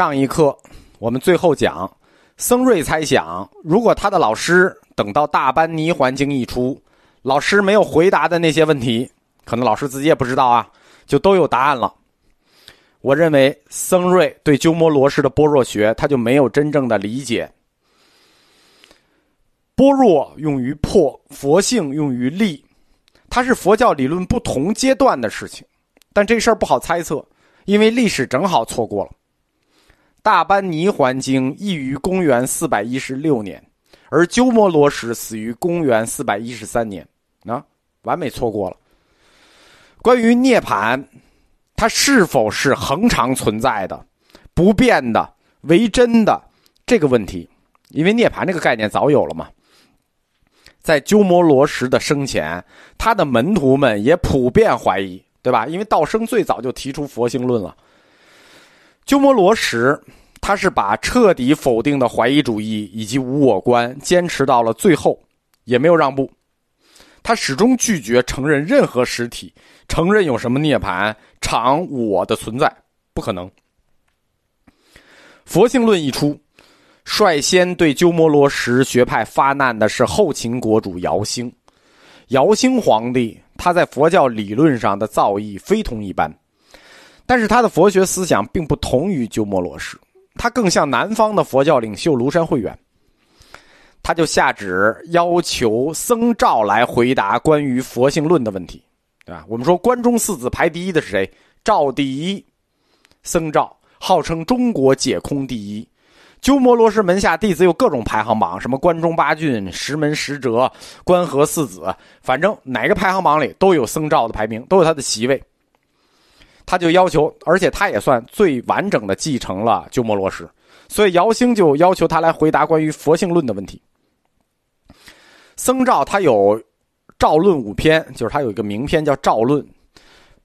上一课我们最后讲，僧瑞猜想，如果他的老师等到大班尼环经一出，老师没有回答的那些问题，可能老师自己也不知道啊，就都有答案了。我认为僧瑞对鸠摩罗什的般若学，他就没有真正的理解。般若用于破，佛性用于立，它是佛教理论不同阶段的事情，但这事儿不好猜测，因为历史正好错过了。大班尼环经译于公元四百一十六年，而鸠摩罗什死于公元四百一十三年，啊，完美错过了。关于涅槃。它是否是恒常存在的、不变的、为真的这个问题？因为涅槃这个概念早有了嘛，在鸠摩罗什的生前，他的门徒们也普遍怀疑，对吧？因为道生最早就提出佛性论了。鸠摩罗什他是把彻底否定的怀疑主义以及无我观坚持到了最后，也没有让步。他始终拒绝承认任何实体。承认有什么涅槃常我的存在不可能。佛性论一出，率先对鸠摩罗什学派发难的是后秦国主姚兴。姚兴皇帝他在佛教理论上的造诣非同一般，但是他的佛学思想并不同于鸠摩罗什，他更像南方的佛教领袖庐山慧远。他就下旨要求僧肇来回答关于佛性论的问题。啊，我们说关中四子排第一的是谁？赵第一，僧肇号称中国解空第一。鸠摩罗什门下弟子有各种排行榜，什么关中八骏、石门十哲、关河四子，反正哪个排行榜里都有僧肇的排名，都有他的席位。他就要求，而且他也算最完整的继承了鸠摩罗什，所以姚兴就要求他来回答关于佛性论的问题。僧肇他有。《赵论》五篇，就是他有一个名篇叫《赵论》，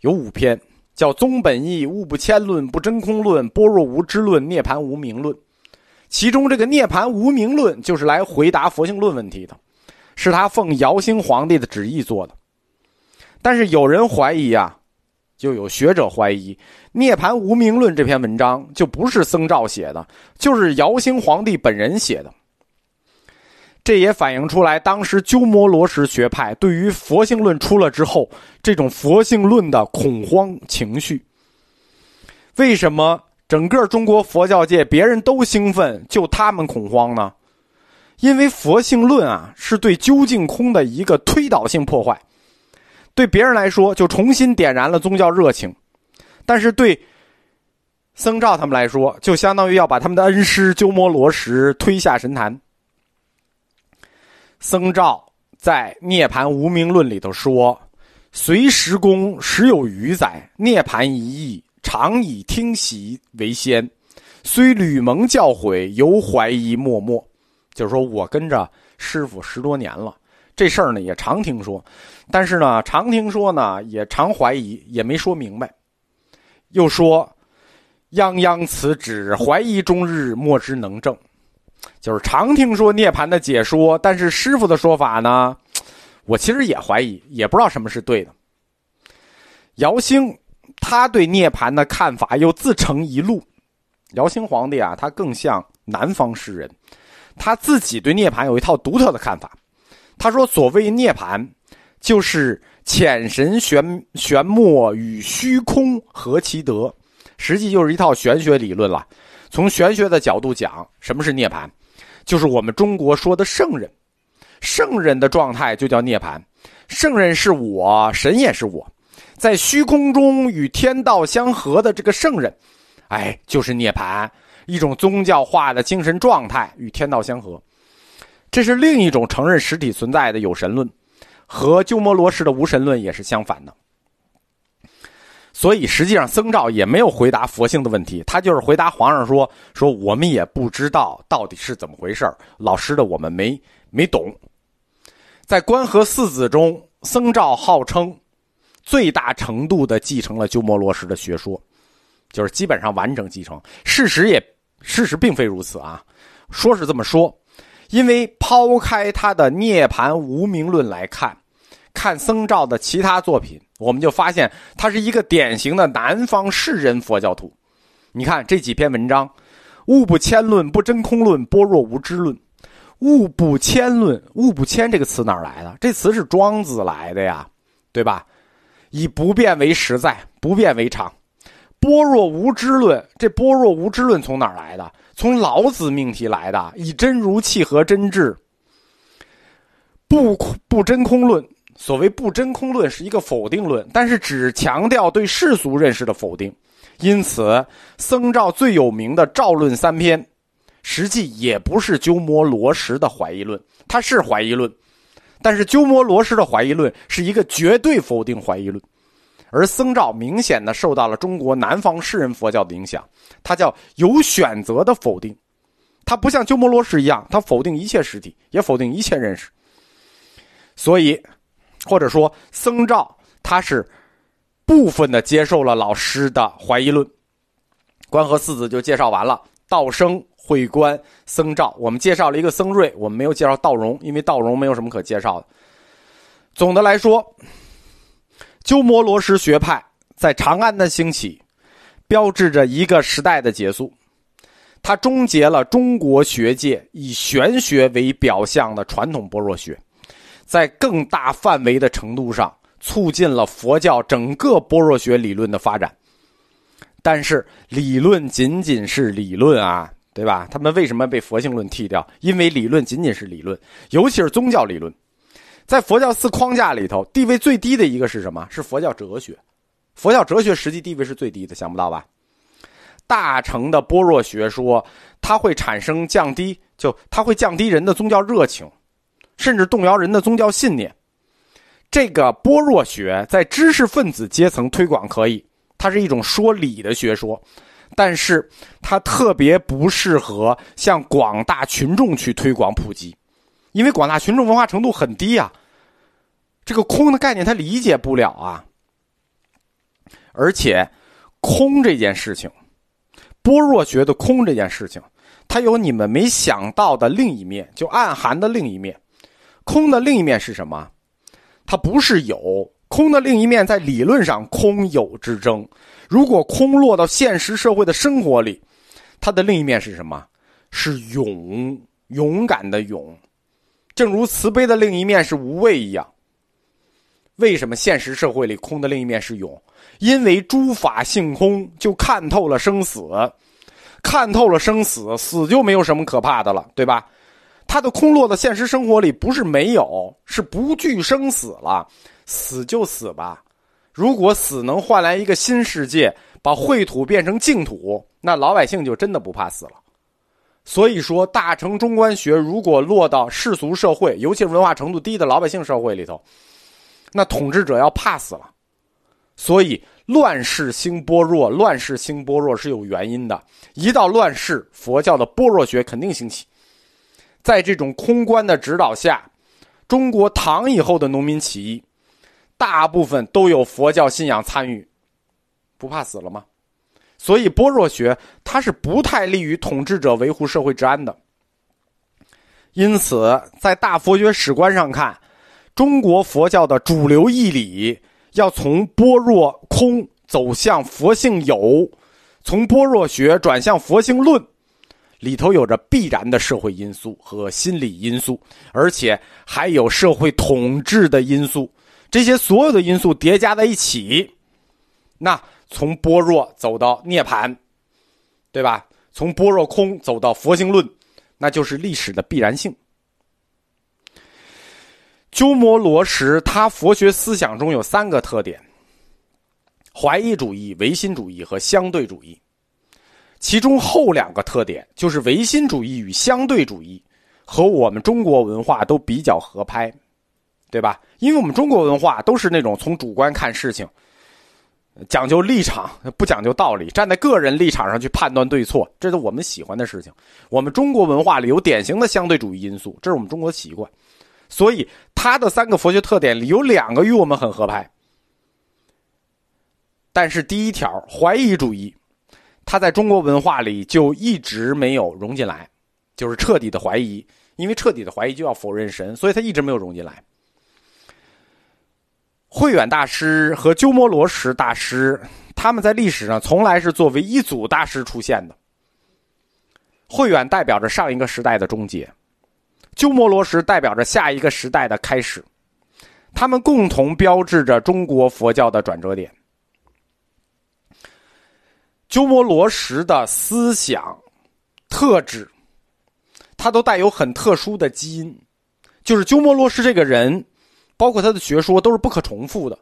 有五篇，叫《宗本义》《物不迁论》《不真空论》《般若无知论》《涅盘无名论》。其中这个《涅盘无名论》就是来回答佛性论问题的，是他奉姚兴皇帝的旨意做的。但是有人怀疑啊，就有学者怀疑，《涅盘无名论》这篇文章就不是僧肇写的，就是姚兴皇帝本人写的。这也反映出来，当时鸠摩罗什学派对于佛性论出了之后，这种佛性论的恐慌情绪。为什么整个中国佛教界别人都兴奋，就他们恐慌呢？因为佛性论啊，是对究竟空的一个推导性破坏。对别人来说，就重新点燃了宗教热情；但是对僧肇他们来说，就相当于要把他们的恩师鸠摩罗什推下神坛。僧肇在《涅盘无名论》里头说：“随时功时有余载，涅盘一役，常以听习为先。虽吕蒙教诲，犹怀疑默默。”就是说我跟着师傅十多年了，这事儿呢也常听说，但是呢常听说呢也常怀疑，也没说明白。又说：“泱泱此旨，怀疑终日，莫之能证。”就是常听说涅槃的解说，但是师傅的说法呢，我其实也怀疑，也不知道什么是对的。姚兴他对涅槃的看法又自成一路。姚兴皇帝啊，他更像南方诗人，他自己对涅槃有一套独特的看法。他说：“所谓涅槃，就是浅神玄玄默与虚空合其德，实际就是一套玄学理论了。从玄学的角度讲，什么是涅槃？”就是我们中国说的圣人，圣人的状态就叫涅槃。圣人是我，神也是我，在虚空中与天道相合的这个圣人，哎，就是涅槃，一种宗教化的精神状态与天道相合。这是另一种承认实体存在的有神论，和鸠摩罗什的无神论也是相反的。所以，实际上僧肇也没有回答佛性的问题，他就是回答皇上说：“说我们也不知道到底是怎么回事老师的我们没没懂。”在关河四子中，僧肇号称最大程度的继承了鸠摩罗什的学说，就是基本上完整继承。事实也事实并非如此啊，说是这么说，因为抛开他的《涅盘无名论》来看，看僧肇的其他作品。我们就发现他是一个典型的南方士人佛教徒。你看这几篇文章，物不迁论、不真空论、般若无知论。物不迁论，物不迁这个词哪来的？这词是庄子来的呀，对吧？以不变为实在，不变为常。般若无知论，这般若无知论从哪儿来的？从老子命题来的，以真如契合真智。不不真空论，所谓不真空论是一个否定论，但是只强调对世俗认识的否定。因此，僧肇最有名的《肇论》三篇。实际也不是鸠摩罗什的怀疑论，它是怀疑论，但是鸠摩罗什的怀疑论是一个绝对否定怀疑论，而僧肇明显的受到了中国南方士人佛教的影响，他叫有选择的否定，他不像鸠摩罗什一样，他否定一切实体，也否定一切认识，所以或者说僧肇他是部分的接受了老师的怀疑论，关河四子就介绍完了，道生。会观僧肇，我们介绍了一个僧瑞，我们没有介绍道荣，因为道荣没有什么可介绍的。总的来说，鸠摩罗什学派在长安的兴起，标志着一个时代的结束。它终结了中国学界以玄学为表象的传统般若学，在更大范围的程度上促进了佛教整个般若学理论的发展。但是，理论仅仅是理论啊。对吧？他们为什么被佛性论剃掉？因为理论仅仅是理论，尤其是宗教理论，在佛教四框架里头，地位最低的一个是什么？是佛教哲学。佛教哲学实际地位是最低的，想不到吧？大乘的般若学说，它会产生降低，就它会降低人的宗教热情，甚至动摇人的宗教信念。这个般若学在知识分子阶层推广可以，它是一种说理的学说。但是它特别不适合向广大群众去推广普及，因为广大群众文化程度很低啊，这个空的概念他理解不了啊。而且，空这件事情，般若学的空这件事情，它有你们没想到的另一面，就暗含的另一面。空的另一面是什么？它不是有。空的另一面，在理论上空有之争。如果空落到现实社会的生活里，它的另一面是什么？是勇，勇敢的勇。正如慈悲的另一面是无畏一样。为什么现实社会里空的另一面是勇？因为诸法性空，就看透了生死，看透了生死，死就没有什么可怕的了，对吧？它的空落到现实生活里，不是没有，是不惧生死了。死就死吧，如果死能换来一个新世界，把秽土变成净土，那老百姓就真的不怕死了。所以说，大乘中观学如果落到世俗社会，尤其是文化程度低的老百姓社会里头，那统治者要怕死了。所以，乱世兴般若，乱世兴般若是有原因的。一到乱世，佛教的般若学肯定兴起。在这种空观的指导下，中国唐以后的农民起义。大部分都有佛教信仰参与，不怕死了吗？所以般若学它是不太利于统治者维护社会治安的。因此，在大佛学史观上看，中国佛教的主流义理要从般若空走向佛性有，从般若学转向佛性论，里头有着必然的社会因素和心理因素，而且还有社会统治的因素。这些所有的因素叠加在一起，那从般若走到涅槃，对吧？从般若空走到佛性论，那就是历史的必然性。鸠摩罗什他佛学思想中有三个特点：怀疑主义、唯心主义和相对主义。其中后两个特点，就是唯心主义与相对主义，和我们中国文化都比较合拍。对吧？因为我们中国文化都是那种从主观看事情，讲究立场，不讲究道理，站在个人立场上去判断对错，这是我们喜欢的事情。我们中国文化里有典型的相对主义因素，这是我们中国的习惯。所以，它的三个佛学特点里有两个与我们很合拍。但是，第一条怀疑主义，它在中国文化里就一直没有融进来，就是彻底的怀疑。因为彻底的怀疑就要否认神，所以它一直没有融进来。慧远大师和鸠摩罗什大师，他们在历史上从来是作为一组大师出现的。慧远代表着上一个时代的终结，鸠摩罗什代表着下一个时代的开始，他们共同标志着中国佛教的转折点。鸠摩罗什的思想特质，他都带有很特殊的基因，就是鸠摩罗什这个人，包括他的学说都是不可重复的，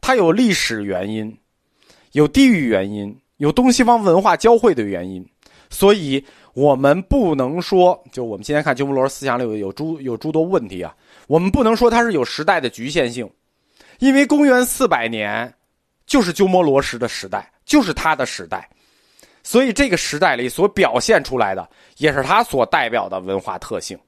他有历史原因，有地域原因，有东西方文化交汇的原因，所以。我们不能说，就我们今天看鸠摩罗思想里有有诸有诸多问题啊。我们不能说它是有时代的局限性，因为公元四百年就是鸠摩罗什的时代，就是他的时代，所以这个时代里所表现出来的也是他所代表的文化特性。